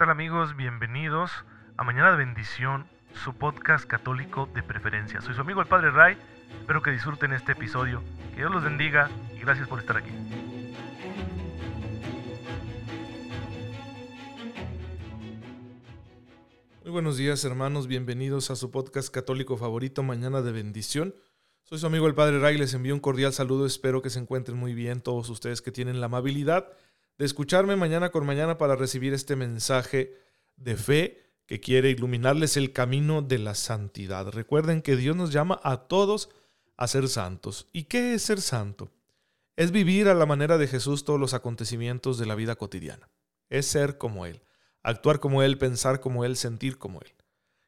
¿Qué tal amigos? Bienvenidos a Mañana de Bendición, su podcast católico de preferencia. Soy su amigo el Padre Ray, espero que disfruten este episodio, que Dios los bendiga y gracias por estar aquí. Muy buenos días hermanos, bienvenidos a su podcast católico favorito, Mañana de Bendición. Soy su amigo el Padre Ray, les envío un cordial saludo, espero que se encuentren muy bien todos ustedes que tienen la amabilidad de escucharme mañana con mañana para recibir este mensaje de fe que quiere iluminarles el camino de la santidad. Recuerden que Dios nos llama a todos a ser santos. ¿Y qué es ser santo? Es vivir a la manera de Jesús todos los acontecimientos de la vida cotidiana. Es ser como Él, actuar como Él, pensar como Él, sentir como Él.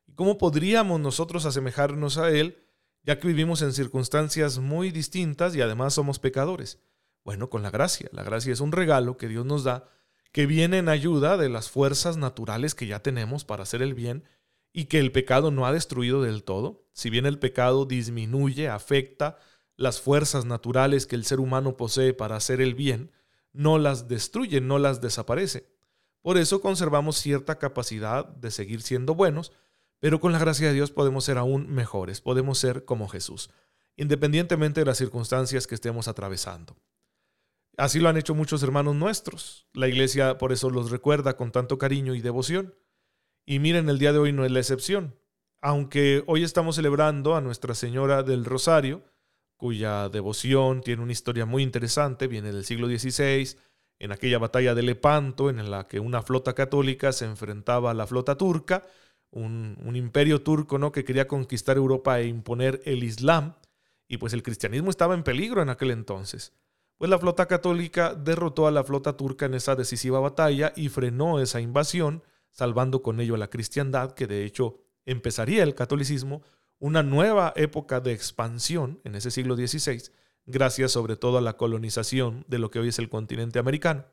¿Y cómo podríamos nosotros asemejarnos a Él, ya que vivimos en circunstancias muy distintas y además somos pecadores? Bueno, con la gracia. La gracia es un regalo que Dios nos da que viene en ayuda de las fuerzas naturales que ya tenemos para hacer el bien y que el pecado no ha destruido del todo. Si bien el pecado disminuye, afecta las fuerzas naturales que el ser humano posee para hacer el bien, no las destruye, no las desaparece. Por eso conservamos cierta capacidad de seguir siendo buenos, pero con la gracia de Dios podemos ser aún mejores, podemos ser como Jesús, independientemente de las circunstancias que estemos atravesando. Así lo han hecho muchos hermanos nuestros. La iglesia por eso los recuerda con tanto cariño y devoción. Y miren, el día de hoy no es la excepción. Aunque hoy estamos celebrando a Nuestra Señora del Rosario, cuya devoción tiene una historia muy interesante, viene del siglo XVI, en aquella batalla de Lepanto, en la que una flota católica se enfrentaba a la flota turca, un, un imperio turco ¿no? que quería conquistar Europa e imponer el Islam, y pues el cristianismo estaba en peligro en aquel entonces pues la flota católica derrotó a la flota turca en esa decisiva batalla y frenó esa invasión, salvando con ello a la cristiandad, que de hecho empezaría el catolicismo, una nueva época de expansión en ese siglo XVI, gracias sobre todo a la colonización de lo que hoy es el continente americano.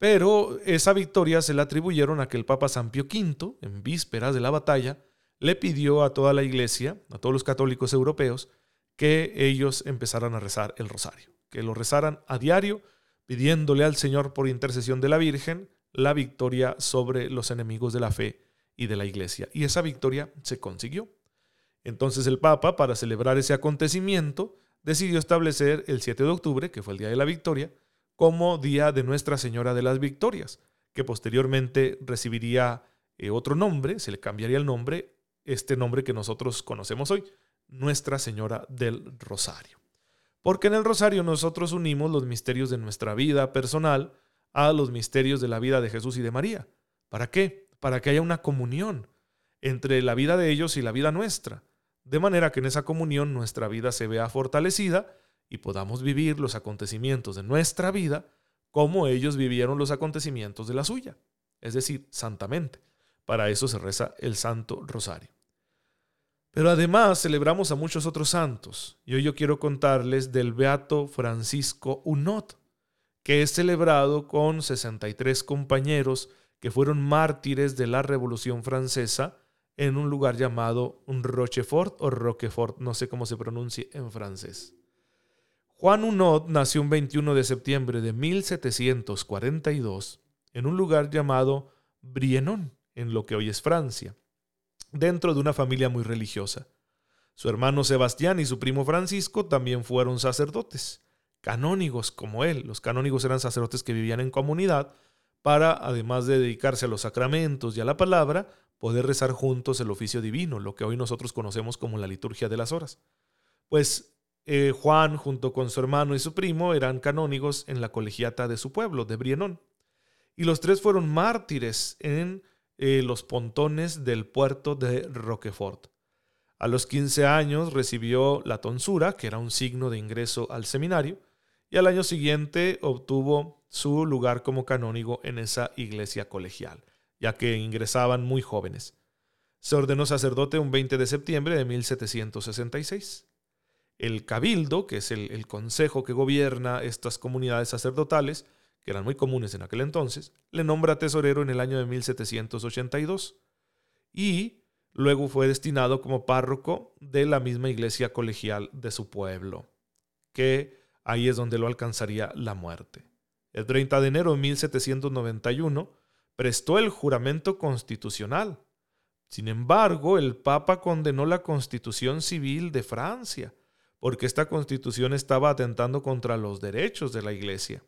Pero esa victoria se la atribuyeron a que el Papa San Pío V, en vísperas de la batalla, le pidió a toda la iglesia, a todos los católicos europeos, que ellos empezaran a rezar el rosario que lo rezaran a diario, pidiéndole al Señor por intercesión de la Virgen la victoria sobre los enemigos de la fe y de la iglesia. Y esa victoria se consiguió. Entonces el Papa, para celebrar ese acontecimiento, decidió establecer el 7 de octubre, que fue el día de la victoria, como día de Nuestra Señora de las Victorias, que posteriormente recibiría eh, otro nombre, se le cambiaría el nombre, este nombre que nosotros conocemos hoy, Nuestra Señora del Rosario. Porque en el rosario nosotros unimos los misterios de nuestra vida personal a los misterios de la vida de Jesús y de María. ¿Para qué? Para que haya una comunión entre la vida de ellos y la vida nuestra, de manera que en esa comunión nuestra vida se vea fortalecida y podamos vivir los acontecimientos de nuestra vida como ellos vivieron los acontecimientos de la suya, es decir, santamente. Para eso se reza el Santo Rosario. Pero además celebramos a muchos otros santos. Y hoy yo quiero contarles del Beato Francisco Unot, que es celebrado con 63 compañeros que fueron mártires de la Revolución Francesa en un lugar llamado Rochefort o Roquefort, no sé cómo se pronuncia en francés. Juan Unot nació un 21 de septiembre de 1742 en un lugar llamado Brienon, en lo que hoy es Francia dentro de una familia muy religiosa. Su hermano Sebastián y su primo Francisco también fueron sacerdotes, canónigos como él. Los canónigos eran sacerdotes que vivían en comunidad para, además de dedicarse a los sacramentos y a la palabra, poder rezar juntos el oficio divino, lo que hoy nosotros conocemos como la liturgia de las horas. Pues eh, Juan, junto con su hermano y su primo, eran canónigos en la colegiata de su pueblo, de Brienón. Y los tres fueron mártires en eh, los pontones del puerto de Roquefort. A los 15 años recibió la tonsura, que era un signo de ingreso al seminario, y al año siguiente obtuvo su lugar como canónigo en esa iglesia colegial, ya que ingresaban muy jóvenes. Se ordenó sacerdote un 20 de septiembre de 1766. El cabildo, que es el consejo que gobierna estas comunidades sacerdotales, que eran muy comunes en aquel entonces, le nombra tesorero en el año de 1782 y luego fue destinado como párroco de la misma iglesia colegial de su pueblo, que ahí es donde lo alcanzaría la muerte. El 30 de enero de 1791 prestó el juramento constitucional. Sin embargo, el Papa condenó la constitución civil de Francia, porque esta constitución estaba atentando contra los derechos de la Iglesia.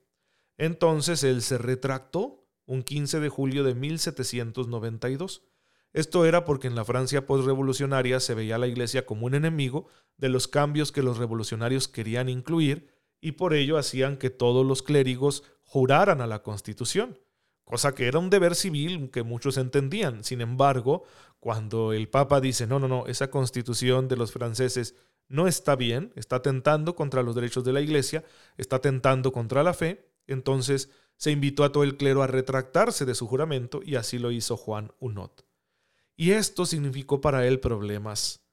Entonces él se retractó un 15 de julio de 1792. Esto era porque en la Francia postrevolucionaria se veía la Iglesia como un enemigo de los cambios que los revolucionarios querían incluir y por ello hacían que todos los clérigos juraran a la Constitución, cosa que era un deber civil que muchos entendían. Sin embargo, cuando el Papa dice, no, no, no, esa Constitución de los franceses no está bien, está atentando contra los derechos de la Iglesia, está atentando contra la fe, entonces se invitó a todo el clero a retractarse de su juramento y así lo hizo Juan Unot. Y esto significó para él problemas.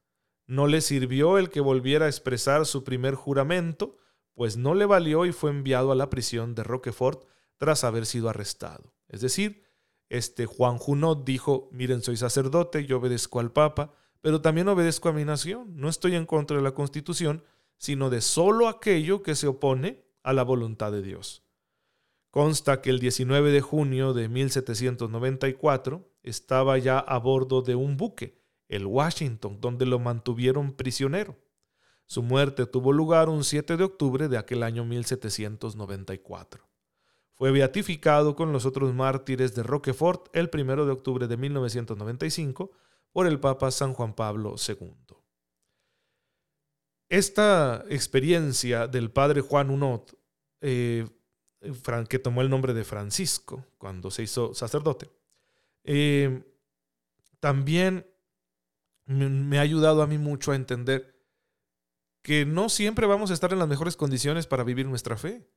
No le sirvió el que volviera a expresar su primer juramento, pues no le valió y fue enviado a la prisión de Roquefort tras haber sido arrestado. Es decir, este Juan Junot dijo, miren, soy sacerdote, yo obedezco al Papa, pero también obedezco a mi nación. No estoy en contra de la Constitución, sino de solo aquello que se opone a la voluntad de Dios. Consta que el 19 de junio de 1794 estaba ya a bordo de un buque, el Washington, donde lo mantuvieron prisionero. Su muerte tuvo lugar un 7 de octubre de aquel año 1794. Fue beatificado con los otros mártires de Roquefort el 1 de octubre de 1995 por el Papa San Juan Pablo II. Esta experiencia del padre Juan Unot, eh, que tomó el nombre de Francisco cuando se hizo sacerdote, eh, también me ha ayudado a mí mucho a entender que no siempre vamos a estar en las mejores condiciones para vivir nuestra fe.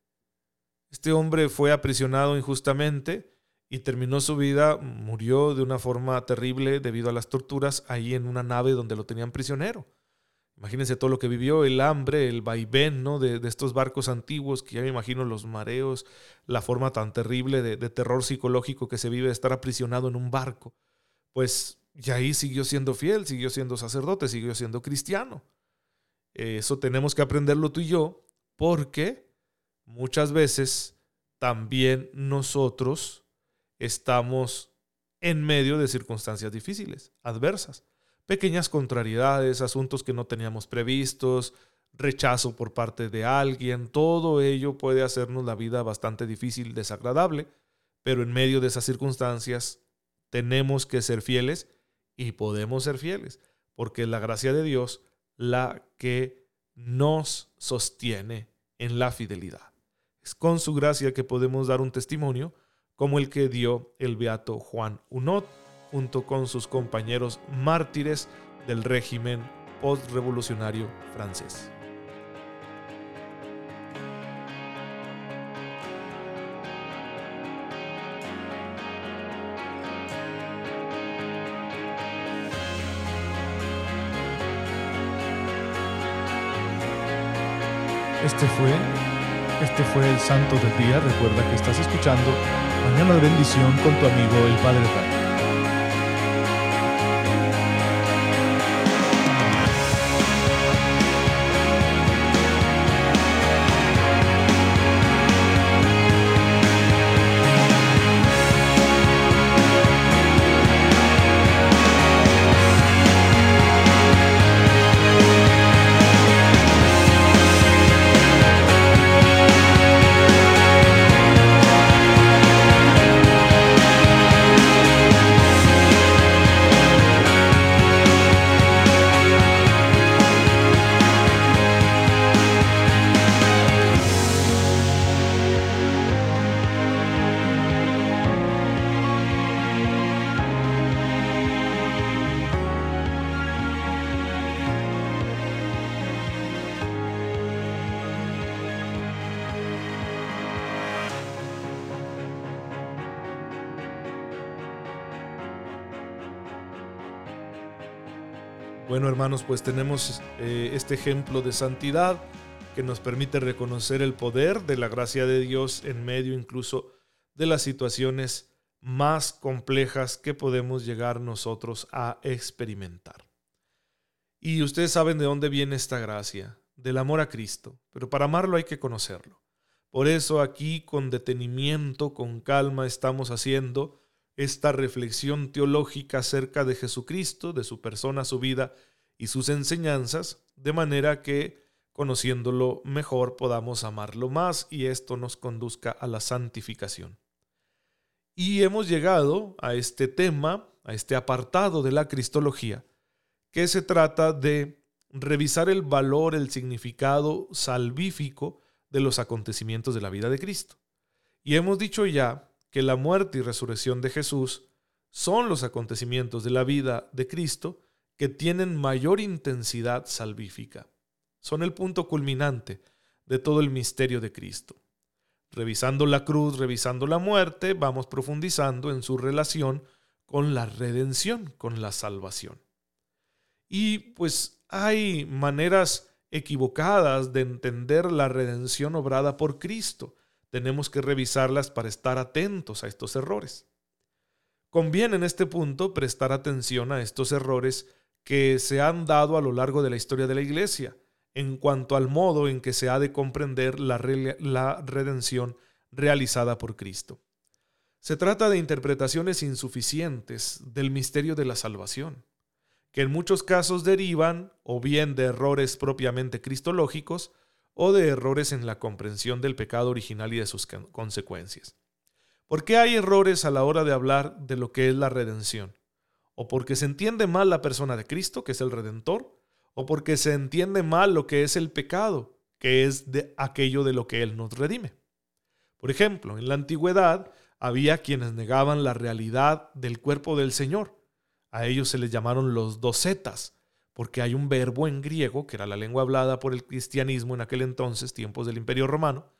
Este hombre fue aprisionado injustamente y terminó su vida, murió de una forma terrible debido a las torturas ahí en una nave donde lo tenían prisionero. Imagínense todo lo que vivió, el hambre, el vaivén ¿no? de, estos barcos antiguos, que ya me imagino los mareos, la forma tan terrible de, de terror psicológico que se vive de estar aprisionado en un barco. Pues y ahí siguió siendo fiel, siguió siendo sacerdote, siguió siendo cristiano. Eso tenemos que aprenderlo tú y yo, porque muchas veces también nosotros estamos en medio de circunstancias difíciles, adversas, pequeñas contrariedades, asuntos que no teníamos previstos, rechazo por parte de alguien, todo ello puede hacernos la vida bastante difícil, desagradable, pero en medio de esas circunstancias tenemos que ser fieles y podemos ser fieles, porque es la gracia de Dios la que nos sostiene en la fidelidad. Es con su gracia que podemos dar un testimonio como el que dio el beato Juan Unot junto con sus compañeros mártires del régimen postrevolucionario francés. Este fue, este fue el santo del día. Recuerda que estás escuchando Mañana de bendición con tu amigo el Padre Ray. Bueno, hermanos, pues tenemos eh, este ejemplo de santidad que nos permite reconocer el poder de la gracia de Dios en medio incluso de las situaciones más complejas que podemos llegar nosotros a experimentar. Y ustedes saben de dónde viene esta gracia, del amor a Cristo, pero para amarlo hay que conocerlo. Por eso aquí con detenimiento, con calma, estamos haciendo esta reflexión teológica acerca de Jesucristo, de su persona, su vida y sus enseñanzas, de manera que, conociéndolo mejor, podamos amarlo más y esto nos conduzca a la santificación. Y hemos llegado a este tema, a este apartado de la Cristología, que se trata de revisar el valor, el significado salvífico de los acontecimientos de la vida de Cristo. Y hemos dicho ya que la muerte y resurrección de Jesús son los acontecimientos de la vida de Cristo que tienen mayor intensidad salvífica. Son el punto culminante de todo el misterio de Cristo. Revisando la cruz, revisando la muerte, vamos profundizando en su relación con la redención, con la salvación. Y pues hay maneras equivocadas de entender la redención obrada por Cristo. Tenemos que revisarlas para estar atentos a estos errores. Conviene en este punto prestar atención a estos errores que se han dado a lo largo de la historia de la Iglesia en cuanto al modo en que se ha de comprender la, redención realizada por Cristo. Se trata de interpretaciones insuficientes del misterio de la salvación, que en muchos casos derivan o bien de errores propiamente cristológicos o de errores en la comprensión del pecado original y de sus consecuencias. ¿Por qué hay errores a la hora de hablar de lo que es la redención? O porque se entiende mal la persona de Cristo, que es el Redentor, o porque se entiende mal lo que es el pecado, que es de aquello de lo que Él nos redime. Por ejemplo, en la antigüedad había quienes negaban la realidad del cuerpo del Señor. A ellos se les llamaron los docetas, porque hay un verbo en griego, que era la lengua hablada por el cristianismo en aquel entonces, tiempos del Imperio Romano,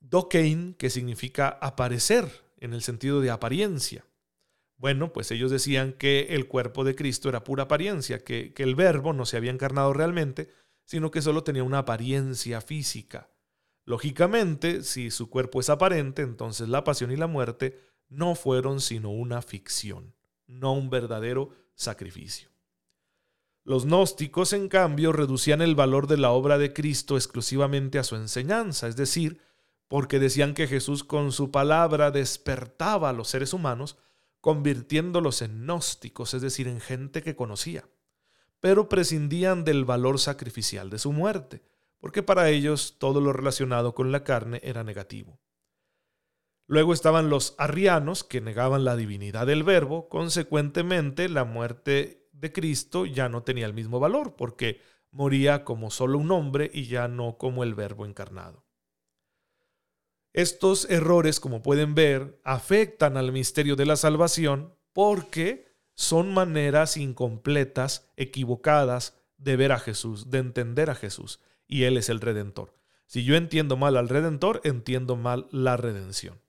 dokein, que significa aparecer, en el sentido de apariencia. Bueno, pues ellos decían que el cuerpo de Cristo era pura apariencia, que, que el verbo no se había encarnado realmente, sino que solo tenía una apariencia física. Lógicamente, si su cuerpo es aparente, entonces la pasión y la muerte no fueron sino una ficción, no un verdadero sacrificio. Los gnósticos, en cambio, reducían el valor de la obra de Cristo exclusivamente a su enseñanza, es decir, porque decían que Jesús con su palabra despertaba a los seres humanos, convirtiéndolos en gnósticos, es decir, en gente que conocía, pero prescindían del valor sacrificial de su muerte, porque para ellos todo lo relacionado con la carne era negativo. Luego estaban los arrianos, que negaban la divinidad del verbo, consecuentemente la muerte de Cristo ya no tenía el mismo valor, porque moría como solo un hombre y ya no como el verbo encarnado. Estos errores, como pueden ver, afectan al misterio de la salvación porque son maneras incompletas, equivocadas de ver a Jesús, de entender a Jesús, y Él es el Redentor. Si yo entiendo mal al Redentor, entiendo mal la redención.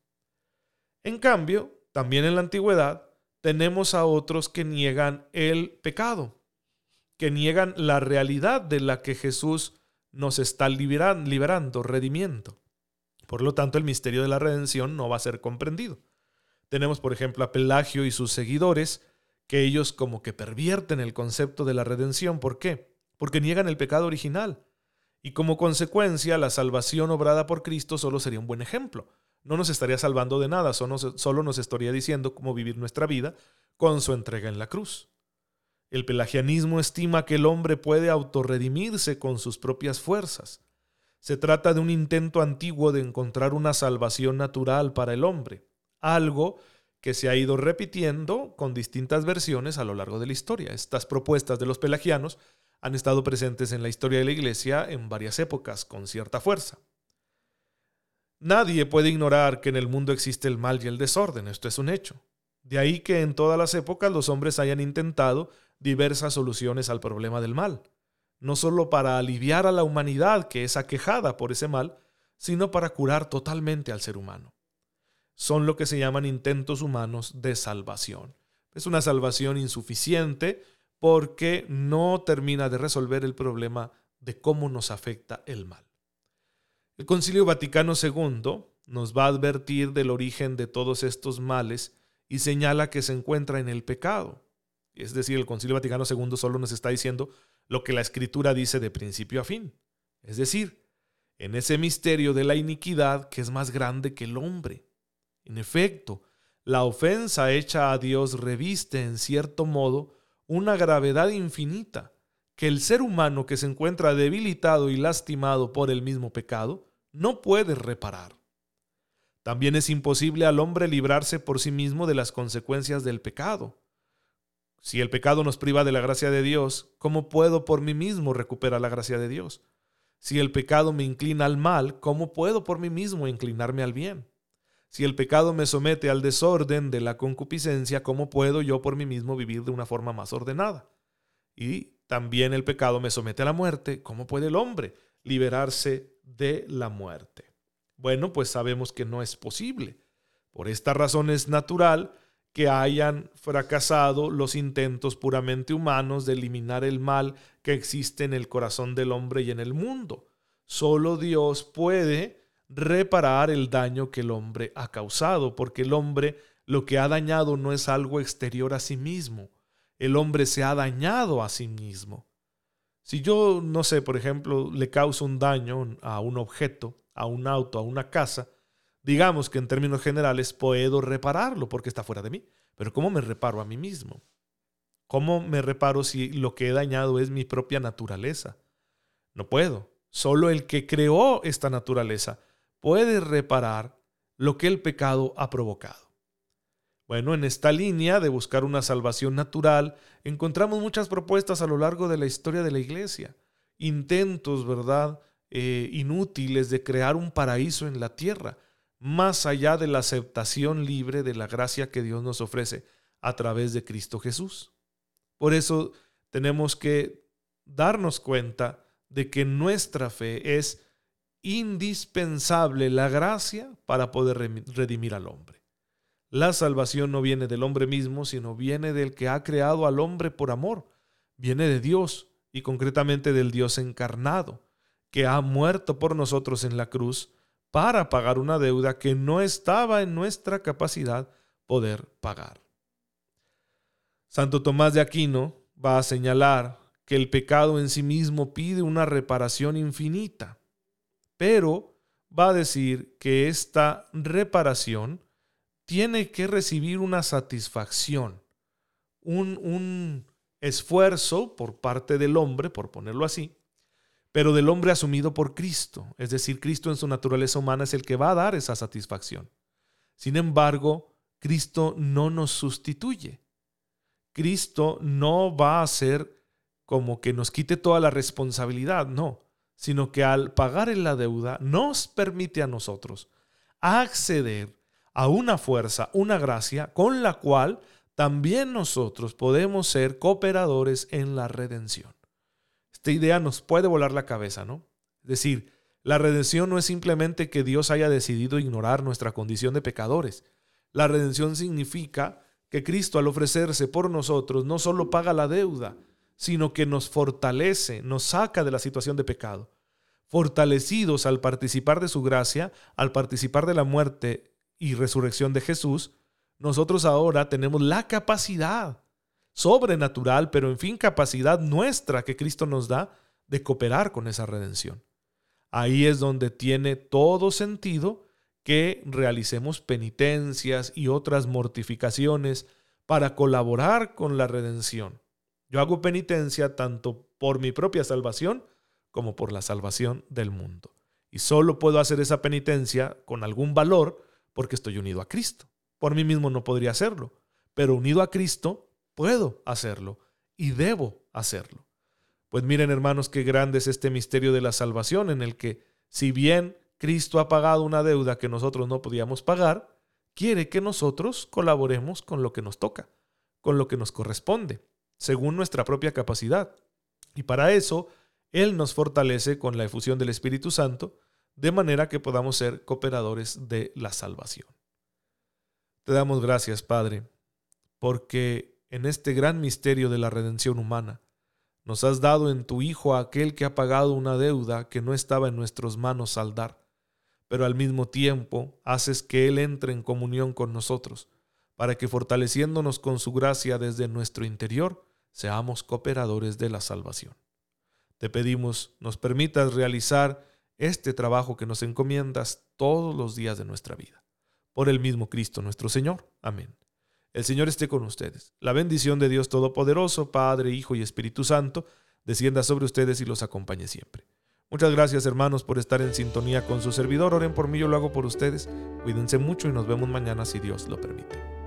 En cambio, también en la antigüedad, tenemos a otros que niegan el pecado, que niegan la realidad de la que Jesús nos está liberando, redimiendo. Por lo tanto, el misterio de la redención no va a ser comprendido. Tenemos, por ejemplo, a Pelagio y sus seguidores, que ellos como que pervierten el concepto de la redención. ¿Por qué? Porque niegan el pecado original. Y como consecuencia, la salvación obrada por Cristo solo sería un buen ejemplo no nos estaría salvando de nada, solo nos estaría diciendo cómo vivir nuestra vida con su entrega en la cruz. El pelagianismo estima que el hombre puede autorredimirse con sus propias fuerzas. Se trata de un intento antiguo de encontrar una salvación natural para el hombre, algo que se ha ido repitiendo con distintas versiones a lo largo de la historia. Estas propuestas de los pelagianos han estado presentes en la historia de la Iglesia en varias épocas con cierta fuerza. Nadie puede ignorar que en el mundo existe el mal y el desorden, esto es un hecho. De ahí que en todas las épocas los hombres hayan intentado diversas soluciones al problema del mal, no solo para aliviar a la humanidad que es aquejada por ese mal, sino para curar totalmente al ser humano. Son lo que se llaman intentos humanos de salvación. Es una salvación insuficiente porque no termina de resolver el problema de cómo nos afecta el mal. El Concilio Vaticano II nos va a advertir del origen de todos estos males y señala que se encuentra en el pecado. Es decir, el Concilio Vaticano II solo nos está diciendo lo que la Escritura dice de principio a fin. Es decir, en ese misterio de la iniquidad que es más grande que el hombre. En efecto, la ofensa hecha a Dios reviste en cierto modo una gravedad infinita que el ser humano que se encuentra debilitado y lastimado por el mismo pecado no puede reparar. También es imposible al hombre librarse por sí mismo de las consecuencias del pecado. Si el pecado nos priva de la gracia de Dios, ¿cómo puedo por mí mismo recuperar la gracia de Dios? Si el pecado me inclina al mal, ¿cómo puedo por mí mismo inclinarme al bien? Si el pecado me somete al desorden de la concupiscencia, ¿cómo puedo yo por mí mismo vivir de una forma más ordenada? Y también el pecado me somete a la muerte, ¿cómo puede el hombre liberarse de la muerte? Bueno, pues sabemos que no es posible. Por esta razón es natural que hayan fracasado los intentos puramente humanos de eliminar el mal que existe en el corazón del hombre y en el mundo. Solo Dios puede reparar el daño que el hombre ha causado, porque el hombre lo que ha dañado no es algo exterior a sí mismo, el hombre se ha dañado a sí mismo. Si yo, no sé, por ejemplo, le causo un daño a un objeto, a un auto, a una casa, digamos que en términos generales puedo repararlo porque está fuera de mí. Pero ¿cómo me reparo a mí mismo? ¿Cómo me reparo si lo que he dañado es mi propia naturaleza? No puedo. Solo el que creó esta naturaleza puede reparar lo que el pecado ha provocado. Bueno, en esta línea de buscar una salvación natural, encontramos muchas propuestas a lo largo de la historia de la iglesia. Intentos, ¿verdad? Eh, inútiles de crear un paraíso en la tierra, más allá de la aceptación libre de la gracia que Dios nos ofrece a través de Cristo Jesús. Por eso tenemos que darnos cuenta de que nuestra fe es indispensable la gracia para poder redimir al hombre. La salvación no viene del hombre mismo, sino viene del que ha creado al hombre por amor. Viene de Dios y concretamente del Dios encarnado que ha muerto por nosotros en la cruz para pagar una deuda que no estaba en nuestra capacidad poder pagar. Santo Tomás de Aquino va a señalar que el pecado en sí mismo pide una reparación infinita, pero va a decir que esta reparación tiene que recibir una satisfacción, un, un esfuerzo por parte del hombre, por ponerlo así, pero del hombre asumido por Cristo. Es decir, Cristo en su naturaleza humana es el que va a dar esa satisfacción. Sin embargo, Cristo no nos sustituye. Cristo no va a ser como que nos quite toda la responsabilidad, no, sino que al pagar en la deuda nos permite a nosotros acceder a una fuerza, una gracia con la cual también nosotros podemos ser cooperadores en la redención. Esta idea nos puede volar la cabeza, ¿no? Es decir, la redención no es simplemente que Dios haya decidido ignorar nuestra condición de pecadores. La redención significa que Cristo al ofrecerse por nosotros no solo paga la deuda, sino que nos fortalece, nos saca de la situación de pecado. Fortalecidos al participar de su gracia, al participar de la muerte y resurrección de Jesús, nosotros ahora tenemos la capacidad sobrenatural, pero en fin capacidad nuestra que Cristo nos da de cooperar con esa redención. Ahí es donde tiene todo sentido que realicemos penitencias y otras mortificaciones para colaborar con la redención. Yo hago penitencia tanto por mi propia salvación como por la salvación del mundo. Y solo puedo hacer esa penitencia con algún valor porque estoy unido a Cristo. Por mí mismo no podría hacerlo, pero unido a Cristo puedo hacerlo y debo hacerlo. Pues miren hermanos qué grande es este misterio de la salvación en el que si bien Cristo ha pagado una deuda que nosotros no podíamos pagar, quiere que nosotros colaboremos con lo que nos toca, con lo que nos corresponde, según nuestra propia capacidad. Y para eso, Él nos fortalece con la efusión del Espíritu Santo, de manera que podamos ser cooperadores de la salvación. Te damos gracias, Padre, porque en este gran misterio de la redención humana. Nos has dado en tu Hijo a aquel que ha pagado una deuda que no estaba en nuestras manos saldar, pero al mismo tiempo haces que Él entre en comunión con nosotros, para que fortaleciéndonos con su gracia desde nuestro interior, seamos cooperadores de la salvación. Te pedimos nos permitas realizar este trabajo que nos encomiendas todos los días de nuestra vida. por el mismo Cristo nuestro Señor. Amén. El Señor esté con ustedes. La bendición de Dios Todopoderoso, Padre, Hijo y Espíritu Santo, descienda sobre ustedes y los acompañe siempre. Muchas gracias hermanos por estar en sintonía con su servidor. Oren por mí, yo lo hago por ustedes. Cuídense mucho y nos vemos mañana si Dios lo permite.